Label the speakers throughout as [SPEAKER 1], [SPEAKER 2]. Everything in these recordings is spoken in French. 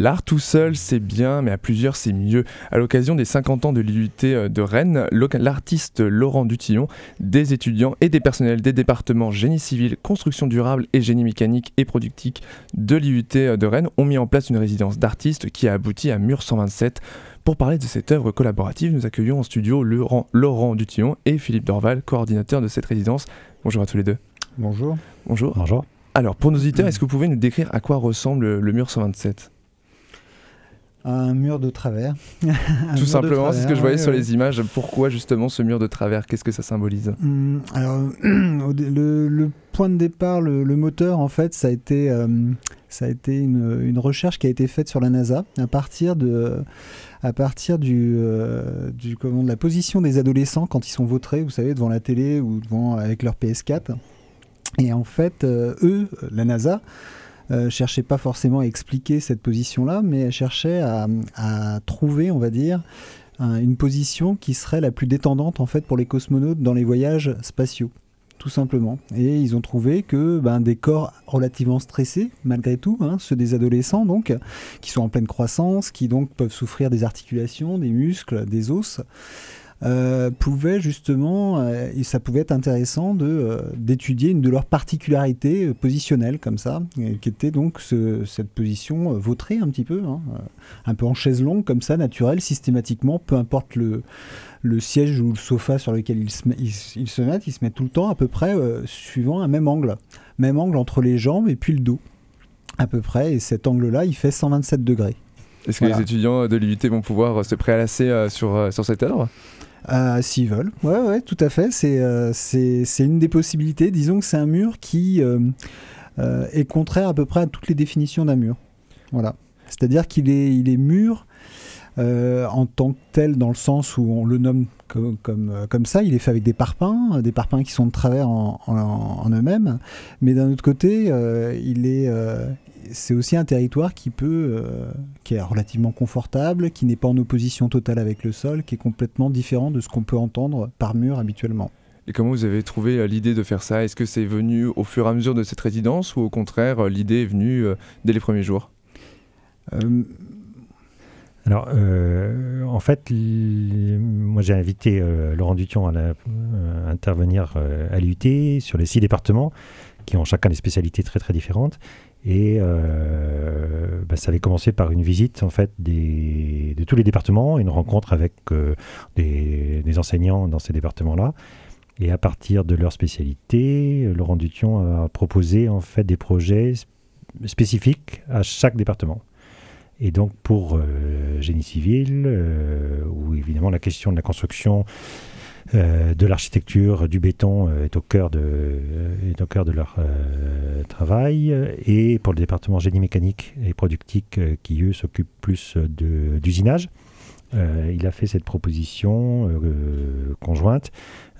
[SPEAKER 1] L'art tout seul, c'est bien, mais à plusieurs, c'est mieux. À l'occasion des 50 ans de l'IUT euh, de Rennes, l'artiste Laurent Dutillon, des étudiants et des personnels des départements génie civil, construction durable et génie mécanique et productique de l'IUT euh, de Rennes ont mis en place une résidence d'artistes qui a abouti à Mur 127. Pour parler de cette œuvre collaborative, nous accueillons en studio Laurent, Laurent Dutillon et Philippe Dorval, coordinateur de cette résidence. Bonjour à tous les deux.
[SPEAKER 2] Bonjour.
[SPEAKER 1] Bonjour.
[SPEAKER 3] Bonjour.
[SPEAKER 1] Alors, pour nos auditeurs, est-ce que vous pouvez nous décrire à quoi ressemble le mur 127
[SPEAKER 2] un mur de travers.
[SPEAKER 1] Tout simplement, c'est ce que je voyais sur les images. Pourquoi justement ce mur de travers? Qu'est-ce que ça symbolise?
[SPEAKER 2] Hum, Alors, le, point de départ, le, moteur, en fait, ça a été, euh, ça a été une, recherche qui a été faite sur la NASA à partir de, à partir du, euh, du comment, de la position des adolescents quand ils sont vautrés, vous savez, devant la télé ou devant avec leur PS4. Et en fait, euh, eux, la NASA, euh, cherchait pas forcément à expliquer cette position-là, mais elle cherchait à, trouver, on va dire, une position qui serait la plus détendante en fait pour les cosmonautes dans les voyages spatiaux tout simplement. Et ils ont trouvé que ben, des corps relativement stressés, malgré tout, hein, ceux des adolescents donc, qui sont en pleine croissance, qui donc peuvent souffrir des articulations, des muscles, des os, euh, pouvait justement, euh, et ça pouvait être intéressant de euh, d'étudier une de leurs particularités positionnelles comme ça, qui était donc cette position vautrée un petit peu, hein, un peu en chaise longue comme ça, naturelle, systématiquement, peu importe le, le siège ou le sofa sur lequel ils se, ils, se mettent, ils se mettent tout le temps à peu près suivant un même angle, même angle entre les jambes et puis le dos, à peu près, et cet angle-là, il fait 127 degrés.
[SPEAKER 1] Est-ce que les étudiants de l'UT vont pouvoir se prélasser sur, sur cette œuvre?
[SPEAKER 2] Euh, S'ils veulent. Ouais, ouais, tout à fait. Euh, c'est une des possibilités. Disons que c'est un mur qui euh, euh, est contraire à peu près à toutes les définitions d'un mur. Voilà. C'est-à-dire qu'il est, il est en tant que tel, dans le sens où on le nomme comme, comme, ça. Il est fait avec des parpaings, des parpaings qui sont de travers en eux-mêmes. Mais d'un autre côté, il est, c'est aussi un territoire qui peut, euh, qui est relativement confortable, qui n'est pas en opposition totale avec le sol, qui est complètement différent de ce qu'on peut entendre par mur habituellement.
[SPEAKER 1] Et comment vous avez trouvé euh, l'idée de faire ça? Est-ce que c'est venu au fur et à mesure de cette résidence ou au contraire euh, l'idée est venue dès les premiers jours?
[SPEAKER 3] Alors, en fait, moi j'ai invité Laurent Dution à, intervenir à l'UT sur les six départements qui ont chacun des spécialités très très différentes. Et euh, bah, ça avait commencé par une visite en fait de tous les départements, une rencontre avec euh, des, enseignants dans ces départements-là. Et à partir de leur spécialité, Laurent Dution a proposé en fait des projets spécifiques à chaque département. Et donc pour euh, génie civil, où évidemment la question de la construction de l'architecture, du béton euh, est, au cœur de, euh, est au cœur de leur travail. Et pour le département génie mécanique et productique, qui eux s'occupent plus d'usinage, il a fait cette proposition conjointe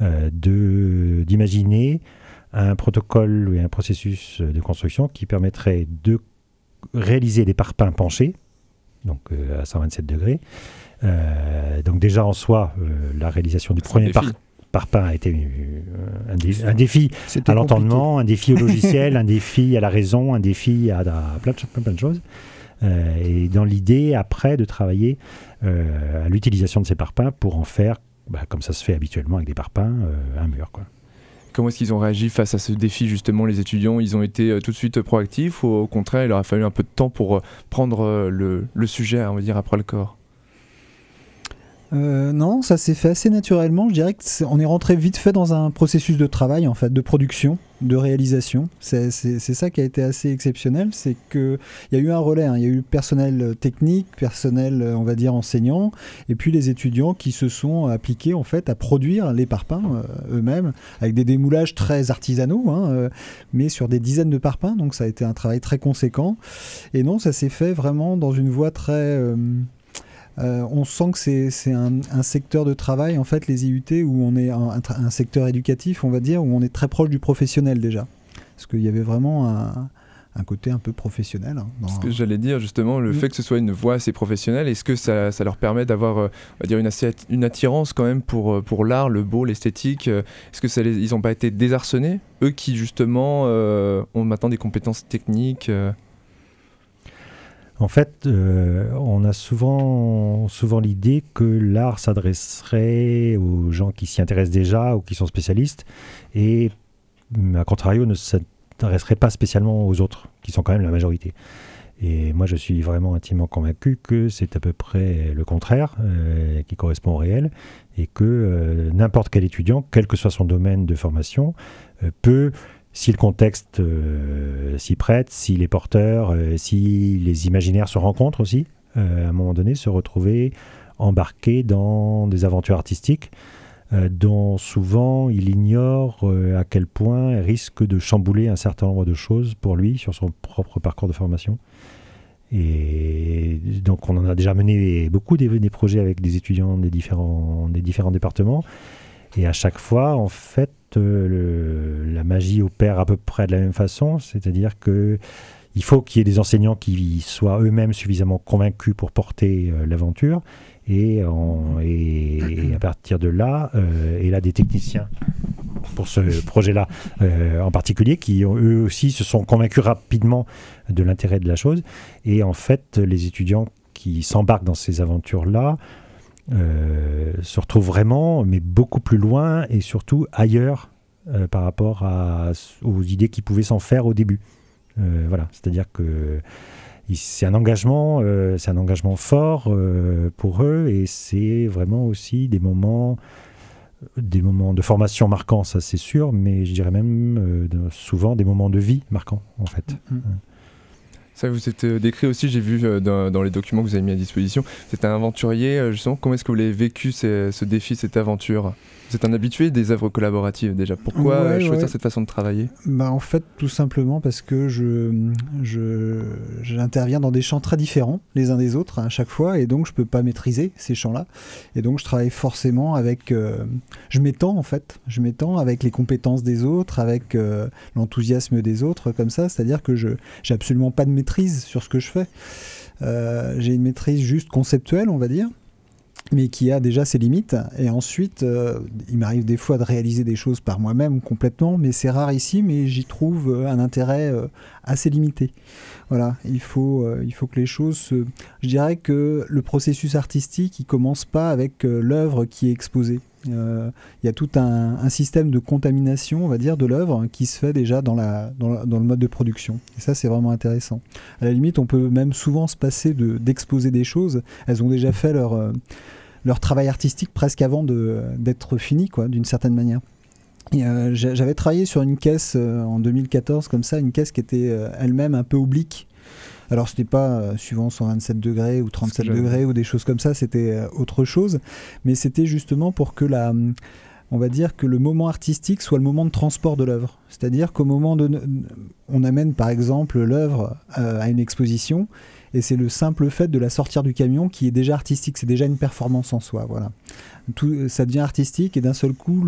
[SPEAKER 3] d'imaginer un protocole et un processus de construction qui permettrait de réaliser des parpaings penchés, donc à 127 degrés, euh, donc déjà en soi, euh, la réalisation du premier par parpaing a été euh, un, défi à l'entendement, un défi au logiciel, un défi à la raison, un défi à, plein, de, plein, de, choses. et dans l'idée, après, de travailler à l'utilisation de ces parpaings pour en faire, bah, comme ça se fait habituellement avec des parpaings, un mur. Quoi.
[SPEAKER 1] Comment est-ce qu'ils ont réagi face à ce défi justement les étudiants? Ils ont été tout de suite proactifs ou au contraire il leur a fallu un peu de temps pour prendre le, sujet, on va dire, après le corps?
[SPEAKER 2] Euh, non, ça s'est fait assez naturellement. Je dirais qu'on est rentré vite fait dans un processus de travail, en fait, de production, de réalisation. C'est ça qui a été assez exceptionnel, c'est qu'il y a eu un relais. Hein. Il y a eu personnel technique, personnel, on va dire, enseignant, et puis les étudiants qui se sont appliqués, en fait, à produire les parpaings euh, eux-mêmes, avec des démoulages très artisanaux, hein, euh, mais sur des dizaines de parpaings. Donc ça a été un travail très conséquent. Et non, ça s'est fait vraiment dans une voie très euh, on sent que c'est un, secteur de travail, en fait, les IUT, où on est un, secteur éducatif, on va dire, où on est très proche du professionnel déjà. Parce qu'il y avait vraiment un, côté un peu professionnel. Hein,
[SPEAKER 1] Ce que j'allais dire, justement, le mm. fait que ce soit une voie assez professionnelle, est-ce que ça, leur permet d'avoir euh, dire une, une, attirance quand même pour, euh, pour l'art, le beau, l'esthétique Est-ce que ils n'ont pas été désarçonnés Eux qui, justement, ont maintenant des compétences techniques
[SPEAKER 3] En fait, on a souvent, l'idée que l'art s'adresserait aux gens qui s'y intéressent déjà ou qui sont spécialistes, et à contrario, ne s'adresserait pas spécialement aux autres, qui sont quand même la majorité. Et moi, je suis vraiment intimement convaincu que c'est à peu près le contraire euh, qui correspond au réel et que euh, n'importe quel étudiant, quel que soit son domaine de formation, euh, peut, si le contexte s'y prête, si les porteurs, si les imaginaires se rencontrent aussi, à un moment donné, se retrouver embarqué dans des aventures artistiques dont souvent il ignore à quel point risquent de chambouler un certain nombre de choses pour lui sur son propre parcours de formation. Et donc, on en a déjà mené beaucoup des, projets avec des étudiants des différents départements. Et à chaque fois, en fait, euh, la magie opère à peu près de la même façon. C'est-à-dire que il faut qu'il y ait des enseignants qui soient eux-mêmes suffisamment convaincus pour porter euh, l'aventure. Et, à partir de là, euh, et là des techniciens pour ce projet-là en particulier, qui eux aussi se sont convaincus rapidement de l'intérêt de la chose. Et en fait, les étudiants qui s'embarquent dans ces aventures-là euh, se retrouvent vraiment, mais beaucoup plus loin et surtout ailleurs euh, par rapport à, aux idées qu'ils pouvaient s'en faire au début. voilà, c'est-à-dire que c'est un engagement, c'est un engagement fort pour eux et c'est vraiment aussi des moments des moments de formation marquants, ça c'est sûr, mais je dirais même euh, souvent des moments de vie marquants en fait. Mm, mm.
[SPEAKER 1] Ça vous êtes euh, décrit aussi, j'ai vu euh, dans, les documents que vous avez mis à disposition. C'est un aventurier, justement. Comment est-ce que vous l'avez vécu ce défi, cette aventure? Vous êtes un habitué des œuvres collaboratives déjà. Pourquoi choisir cette façon de travailler?
[SPEAKER 2] Bah, En fait, tout simplement parce que je, j'interviens dans des champs très différents les uns des autres à chaque fois et donc je ne peux pas maîtriser ces champs-là. Et donc je travaille forcément avec. Euh, je m'étends en fait. Je m'étends avec les compétences des autres, avec euh, l'enthousiasme des autres, comme ça. C'est-à-dire que je n'ai absolument pas de maîtrise sur ce que je fais. Euh, j'ai une maîtrise juste conceptuelle, on va dire mais qui a déjà ses limites. Et ensuite, euh, il m'arrive des fois de réaliser des choses par moi-même complètement, mais c'est rare ici, mais j'y trouve euh, un intérêt assez limité. Voilà, il faut, il faut que les choses se... Je dirais que le processus artistique, il commence pas avec l'œuvre qui est exposée. Il y a tout un, système de contamination, on va dire, de l'œuvre qui se fait déjà dans, le mode de production. Et ça, c'est vraiment intéressant. À la limite, on peut même souvent se passer d'exposer des choses. Elles ont déjà fait leur leur travail artistique presque avant d'être fini, quoi, d'une certaine manière. Euh, j'avais travaillé sur une caisse euh, en 2014 comme ça, une caisse qui était euh, elle-même un peu oblique. Alors c'était pas suivant 127 degrés ou 37 degrés ou des choses comme ça, c'était autre chose, mais c'était justement pour que la on va dire que le moment artistique soit le moment de transport de l'œuvre. C'est-à-dire qu'au moment de on amène par exemple l'œuvre à une exposition et c'est le simple fait de la sortir du camion qui est déjà artistique, c'est déjà une performance en soi, voilà. Tout, ça devient artistique et d'un seul coup,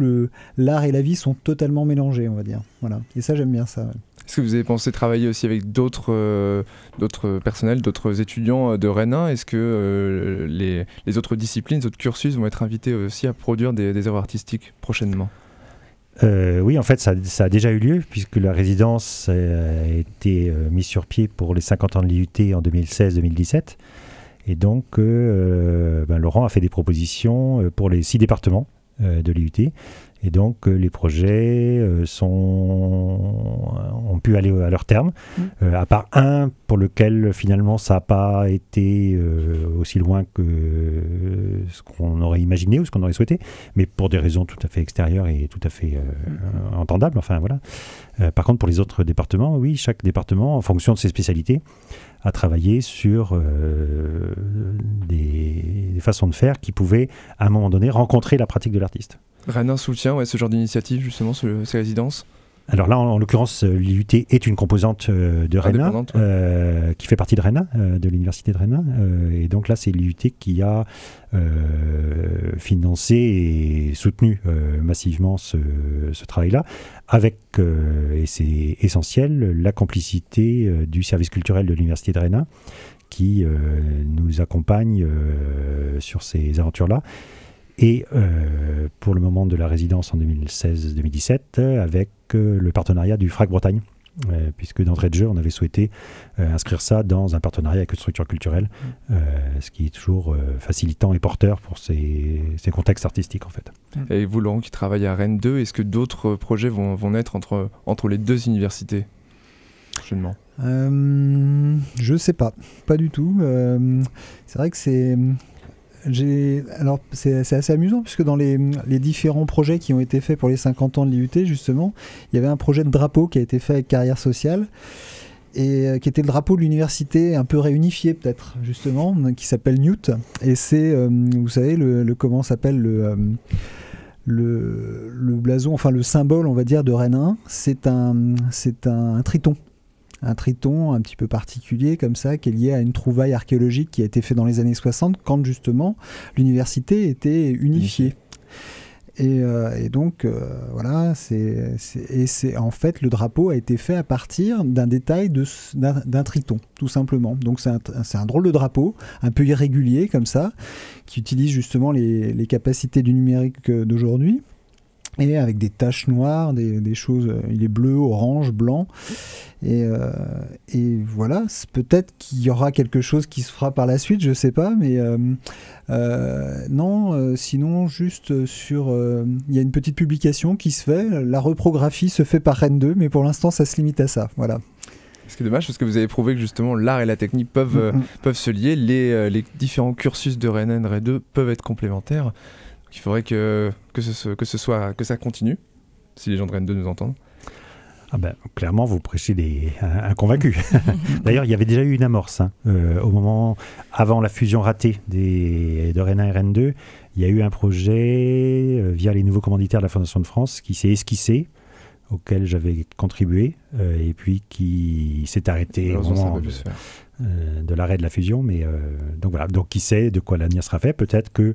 [SPEAKER 2] l'art et la vie sont totalement mélangés, on va dire. Voilà. Et ça, j'aime bien ça.
[SPEAKER 1] Est-ce que vous avez pensé travailler aussi avec d'autres euh, personnels, d'autres étudiants euh, de Rennes Est-ce que euh, les, autres disciplines, les autres cursus vont être invités aussi à produire des, œuvres artistiques prochainement?
[SPEAKER 3] Oui, en fait, ça, a déjà eu lieu, puisque la résidence a été mise sur pied pour les 50 ans de l'IUT en 2016-2017. Et donc, ben, Laurent a fait des propositions pour les six départements de l'IUT. Et donc euh, les projets euh, sont, ont pu aller à leur terme, mm. euh, à part un pour lequel finalement ça n'a pas été aussi loin que ce qu'on aurait imaginé ou ce qu'on aurait souhaité, mais pour des raisons tout à fait extérieures et tout à fait mm. entendables. Enfin voilà. par contre, pour les autres départements, oui, chaque département, en fonction de ses spécialités, a travaillé sur des façons de faire qui pouvaient, à un moment donné, rencontrer la pratique de l'artiste.
[SPEAKER 1] Rennes soutient ouais, ce genre d'initiative, justement, ce, ces résidences
[SPEAKER 3] alors là, en, l'occurrence, euh, l'IUT est une composante euh, de Rennes, euh, qui fait partie de Rennes, de l'université de Rennes. et donc là, c'est l'IUT qui a financé et soutenu massivement ce, ce travail-là, avec, et c'est essentiel, la complicité du service culturel de l'université de Rennes, qui nous accompagne sur ces aventures-là et euh, pour le moment de la résidence en 2016-2017 avec euh, le partenariat du FRAC Bretagne puisque d'entrée de jeu, on avait souhaité inscrire ça dans un partenariat avec une structure culturelle, mm. ce qui est toujours facilitant et porteur pour ces, contextes artistiques en fait.
[SPEAKER 1] Et vous, Laurent, qui travaillez à Rennes 2, est-ce que d'autres projets vont, vont naître entre, entre les deux universités prochainement?
[SPEAKER 2] Euh, Je sais pas, pas du tout. Euh, c'est vrai que c'est. Alors c'est, assez amusant puisque dans les, différents projets qui ont été faits pour les 50 ans de l'IUT justement, il y avait un projet de drapeau qui a été fait avec Carrière Sociale et euh, qui était le drapeau de l'université un peu réunifié peut-être justement, qui s'appelle Newt et c'est, euh, vous savez, le, comment s'appelle le le, le, blason, enfin le symbole, on va dire, de Rennes 1, c'est un, c'est un triton un triton un petit peu particulier comme ça, qui est lié à une trouvaille archéologique qui a été faite dans les années 60, quand justement l'université était unifiée. Et, euh, donc euh, voilà, c'est, et c'est en fait le drapeau a été fait à partir d'un détail d'un, triton, tout simplement. Donc c'est un, drôle de drapeau, un peu irrégulier comme ça, qui utilise justement les, les capacités du numérique d'aujourd'hui et avec des taches noires, des, choses. Euh, il est bleu, orange, blanc. Et, euh, et voilà, peut-être qu'il y aura quelque chose qui se fera par la suite, je ne sais pas, mais euh, non, sinon, juste sur. Il y a une petite publication qui se fait, la reprographie se fait par Rennes 2, mais pour l'instant, ça se limite à ça. Voilà.
[SPEAKER 1] Ce qui est dommage parce que vous avez prouvé que justement l'art et la technique peuvent, mm, mm. peuvent se lier, les, les différents cursus de Rennes 1 et Rennes 2 peuvent être complémentaires. Il faudrait que, que, ce, que, ce soit, que ça continue, si les gens de Rennes 2 nous entendent.
[SPEAKER 3] Ah ben, clairement, vous prêchez des, un, convaincu. D'ailleurs, il y avait déjà eu une amorce. Hein. Euh, au moment, avant la fusion ratée des, de Rennes 1 et Rennes 2, il y a eu un projet euh, via les nouveaux commanditaires de la Fondation de France qui s'est esquissé, auquel j'avais contribué, euh, et puis qui s'est arrêté au moment de, de l'arrêt de la fusion. Mais donc voilà, donc qui sait de quoi l'avenir sera fait Peut-être que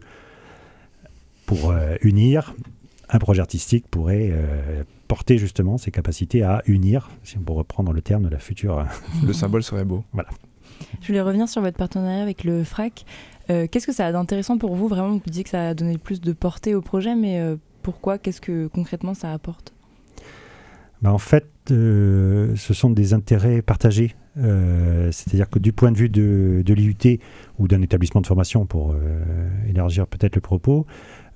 [SPEAKER 3] pour euh, unir, un projet artistique pourrait euh, porter justement ses capacités à unir, si on peut reprendre le terme de la future.
[SPEAKER 1] le symbole serait beau.
[SPEAKER 3] Voilà.
[SPEAKER 4] Je voulais revenir sur votre partenariat avec le FRAC. Euh, qu'est-ce que ça a d'intéressant pour vous Vraiment, vous disiez que ça a donné plus de portée au projet, mais pourquoi Qu'est-ce que concrètement ça apporte?
[SPEAKER 3] Bah, En fait, ce sont des intérêts partagés. C'est-à-dire que du point de vue de, l'IUT ou d'un établissement de formation, pour élargir peut-être le propos,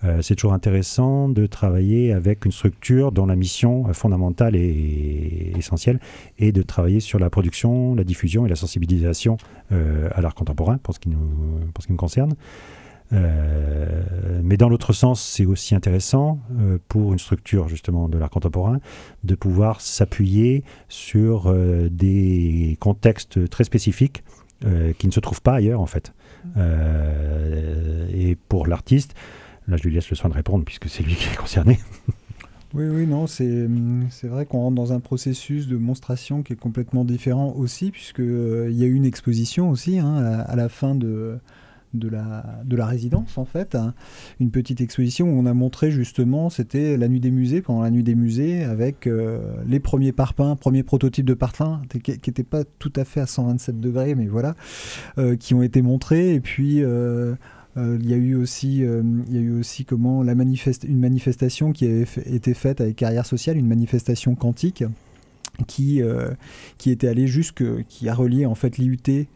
[SPEAKER 3] euh, c'est toujours intéressant de travailler avec une structure dont la mission euh, fondamentale et essentielle est de travailler sur la production, la diffusion et la sensibilisation euh, à l'art contemporain, pour ce qui nous, pour ce qui nous concerne. Mais dans l'autre sens, c'est aussi intéressant pour une structure justement de l'art contemporain de pouvoir s'appuyer sur des contextes très spécifiques qui ne se trouvent pas ailleurs en fait. et pour l'artiste, Là, je lui laisse le soin de répondre puisque c'est lui qui est concerné.
[SPEAKER 2] Oui, oui, non, c'est vrai qu'on rentre dans un processus de monstration qui est complètement différent aussi, puisqu'il euh, y a eu une exposition aussi hein, à, la fin de, de, la, de la résidence, en fait. Hein. une petite exposition où on a montré justement, c'était la nuit des musées, pendant la nuit des musées, avec euh, les premiers parpaings, premiers prototypes de parpaings, qui n'étaient pas tout à fait à 127 degrés, mais voilà, euh, qui ont été montrés. Et puis euh, il y a eu aussi, il y a eu aussi comment la une manifestation qui a été faite avec Carrière Sociale, une manifestation quantique qui, qui était allée jusque, qui a relié en fait l'IUT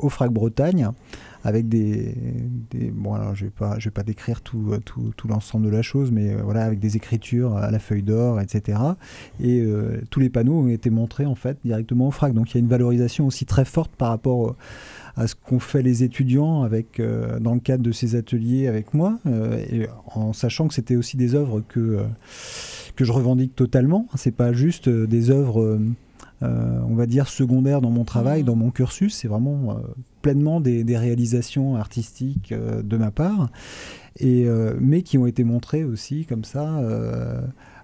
[SPEAKER 2] au FRAC Bretagne avec des, bon alors je vais pas je vais pas décrire tout, tout, tout l'ensemble de la chose mais voilà avec des écritures à la feuille d'or etc et tous les panneaux ont été montrés en fait directement au FRAC donc il y a une valorisation aussi très forte par rapport à ce qu'ont fait les étudiants avec, euh, dans le cadre de ces ateliers avec moi, euh, en sachant que c'était aussi des œuvres que, euh, que je revendique totalement. C'est pas juste des œuvres, on va dire, secondaires dans mon travail, mmh. dans mon cursus. C'est vraiment pleinement des, des, réalisations artistiques de ma part, et, mais qui ont été montrées aussi comme ça,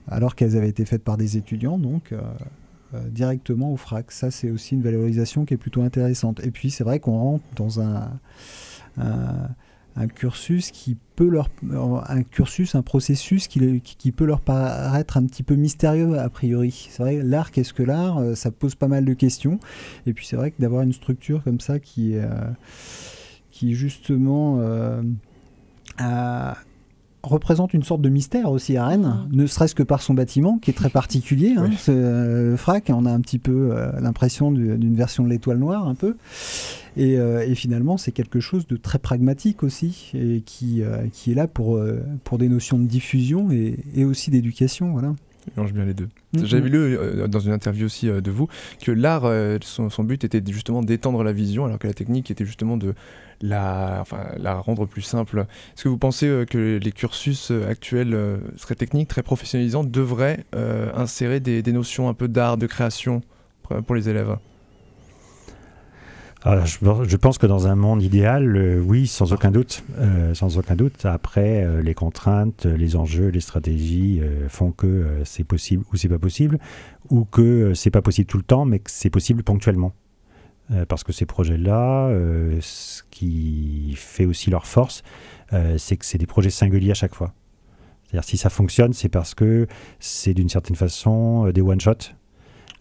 [SPEAKER 2] alors qu'elles avaient été faites par des étudiants. Donc euh, directement au FRAC. Ça, c'est aussi une valorisation qui est plutôt intéressante. Et puis, c'est vrai qu'on rentre dans un, un, cursus qui peut leur un cursus un processus qui, qui, peut leur paraître un petit peu mystérieux a priori. C'est vrai l'art qu'est-ce que l'art? Euh, ça pose pas mal de questions. Et puis c'est vrai que d'avoir une structure comme ça qui euh, qui justement a représente une sorte de mystère aussi à Rennes,
[SPEAKER 4] Ah.
[SPEAKER 2] ne serait-ce que par son bâtiment qui est très particulier. hein.
[SPEAKER 1] Oui.
[SPEAKER 2] C'est, euh, le frac, on a un petit peu euh, l'impression du- d'une version de l'étoile noire un peu. Et, euh, et finalement, c'est quelque chose de très pragmatique aussi et qui, euh, qui est là pour, euh, pour des notions de diffusion et, et aussi d'éducation. Voilà.
[SPEAKER 1] Mélange bien les deux.
[SPEAKER 2] Mhm.
[SPEAKER 1] J'avais lu euh, dans une interview aussi euh, de vous que l'art, euh, son, son but était justement d'étendre la vision, alors que la technique était justement de la, enfin, la rendre plus simple. Est-ce que vous pensez euh, que les cursus actuels seraient techniques, très professionnalisants, devraient insérer des, des notions un peu d'art, de création pour les élèves?
[SPEAKER 3] Ah, je, pense que dans un monde idéal, euh, oui, sans aucun doute. Euh, sans aucun doute. Après, euh, les contraintes, les enjeux, les stratégies font que c'est possible ou c'est pas possible, ou que c'est pas possible tout le temps, mais que c'est possible ponctuellement. Parce que ces projets-là, ce qui fait aussi leur force, c'est que c'est des projets singuliers à chaque fois. C'est-à-dire si ça fonctionne, c'est parce que c'est d'une certaine façon des one-shots.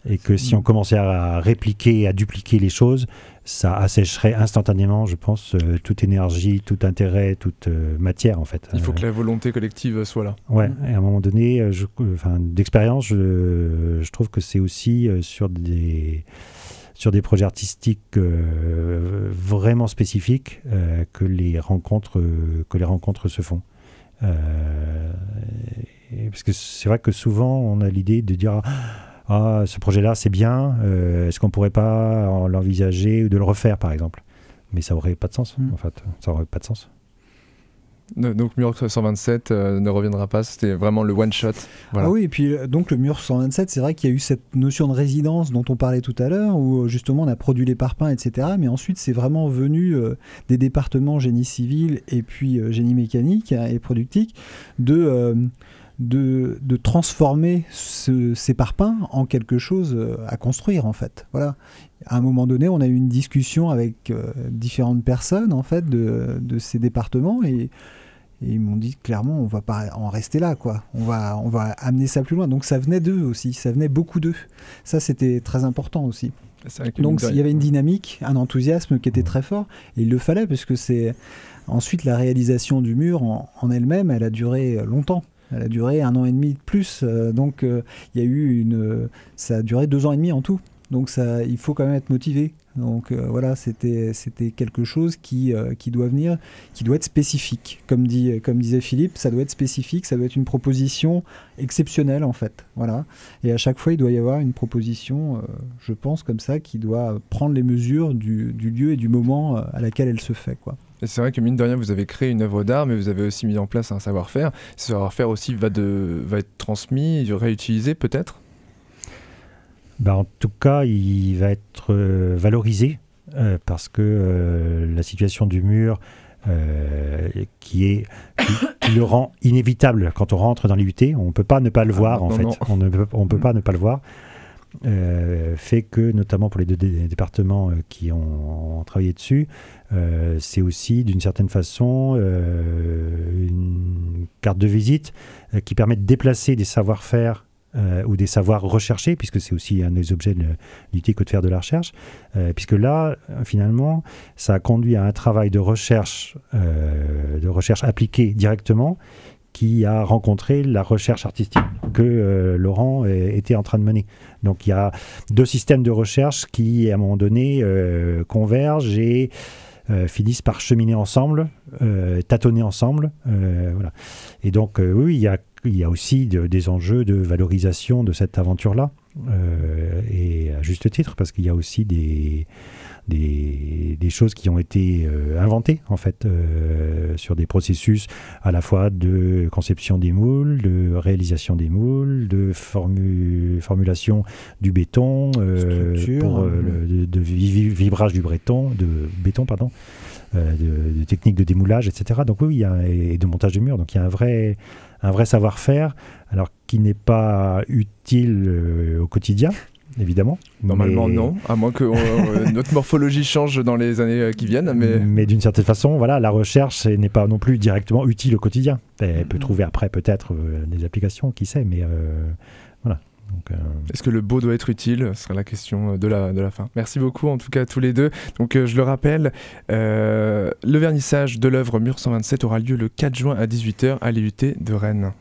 [SPEAKER 3] Et que si on commençait à répliquer, à dupliquer les choses, ça assècherait instantanément, je pense, euh, toute énergie, tout intérêt, toute euh, matière en fait.
[SPEAKER 1] Il faut
[SPEAKER 3] Euh,
[SPEAKER 1] que la volonté collective soit là.
[SPEAKER 3] Ouais, et à un moment donné, d'expérience, je, je trouve que c'est aussi sur des sur des projets artistiques vraiment spécifiques que les rencontres que les rencontres se font. Et- parce que c'est vrai que souvent on a l'idée de dire ah ce projet-là c'est bien, euh, est-ce qu'on pourrait pas en- l'envisager ou de le refaire par exemple? Mais ça aurait pas de sens
[SPEAKER 2] Mm.
[SPEAKER 3] en fait, ça aurait pas de sens.
[SPEAKER 1] Donc Mur 127 euh, ne reviendra pas, c'était vraiment le one shot. Voilà.
[SPEAKER 2] Ah oui, et puis euh, donc le mur 127, c'est vrai qu'il y a eu cette notion de résidence dont on parlait tout à l'heure, où justement on a produit les parpaings, etc. Mais ensuite, c'est vraiment venu euh, des départements génie civil et puis euh, génie mécanique hein, et productique de, euh, de, de transformer ce- ces parpaings en quelque chose euh, à construire en fait. Voilà. À un moment donné, on a eu une discussion avec euh, différentes personnes en fait de, de ces départements et et ils m'ont dit clairement, on va pas en rester là, quoi. On va, on va amener ça plus loin. Donc ça venait d'eux aussi, ça venait beaucoup d'eux. Ça, c'était très important aussi. Donc il y avait une dynamique, un enthousiasme qui était très fort. Et il le fallait, parce que c'est ensuite la réalisation du mur en, en elle-même, elle a duré longtemps. Elle a duré un an et demi de plus. Euh, donc euh, il y a eu une, ça a duré deux ans et demi en tout. Donc ça, il faut quand même être motivé. Donc euh, voilà, c'était quelque chose qui qui doit venir, qui doit être spécifique. Comme dit comme disait Philippe, ça doit être spécifique, ça doit être une proposition exceptionnelle en fait. Voilà. Et à chaque fois, il doit y avoir une proposition, je pense comme ça, qui doit prendre les mesures du, du lieu et du moment à laquelle elle se fait quoi.
[SPEAKER 1] Et c'est vrai que mine de rien, vous avez créé une œuvre d'art, mais vous avez aussi mis en place un savoir-faire. Ce savoir-faire aussi va, de, va être transmis, réutilisé peut-être?
[SPEAKER 3] Bah, en tout cas, il va être euh, valorisé euh, parce que euh, la situation du mur euh, qui est qui, qui le rend inévitable quand on rentre dans l'IUT, on ne peut pas ne pas le
[SPEAKER 1] Ah,
[SPEAKER 3] voir en fait, on ne on peut pas ne pas le voir. Euh, fait que, notamment pour les deux dé- départements euh, qui ont, travaillé dessus, euh, c'est aussi d'une certaine façon une carte de visite qui permet de déplacer des savoir-faire ou des savoirs recherchés, puisque c'est aussi un des objets de l'UT que de faire de la recherche, puisque là, finalement, ça a conduit à un travail de recherche, de recherche appliquée directement, qui a rencontré la recherche artistique que euh, Laurent euh, était en train de mener. Donc il y a deux systèmes de recherche qui, à un moment donné, euh, convergent et finissent par cheminer ensemble, tâtonner ensemble. voilà. Et donc, oui, il y a, aussi de- des enjeux de valorisation de cette aventure-là, et à juste titre, parce qu'il y a aussi des, choses qui ont été inventées, en fait, sur des processus à la fois de conception des moules, de réalisation des moules, de formu- formulation du béton, euh, pour, euh,
[SPEAKER 2] hein.
[SPEAKER 3] le- de, de vi- vibrage du béton, de béton, pardon, euh, de, de techniques de démoulage, etc. Donc oui, il y a, et de montage de murs. Donc il y a un vrai, un vrai savoir-faire, alors qui n'est pas utile euh, au quotidien, évidemment.
[SPEAKER 1] Normalement
[SPEAKER 3] mais-
[SPEAKER 1] non, à moins que euh, notre morphologie change dans les années euh, qui viennent. Mais
[SPEAKER 3] Mais d'une certaine façon, voilà, la recherche n'est pas non plus directement utile au quotidien. Elle peut
[SPEAKER 2] Mhm.
[SPEAKER 3] trouver après peut-être euh, des applications, qui sait, mais euh, voilà. euh,
[SPEAKER 1] Est-ce que le beau doit être utile? Ce sera la question de la, de la fin. Merci beaucoup en tout cas à tous les deux. Donc je le rappelle, le vernissage de l'œuvre Mur 127 aura lieu le 4 juin à 18h à l'IUT de Rennes.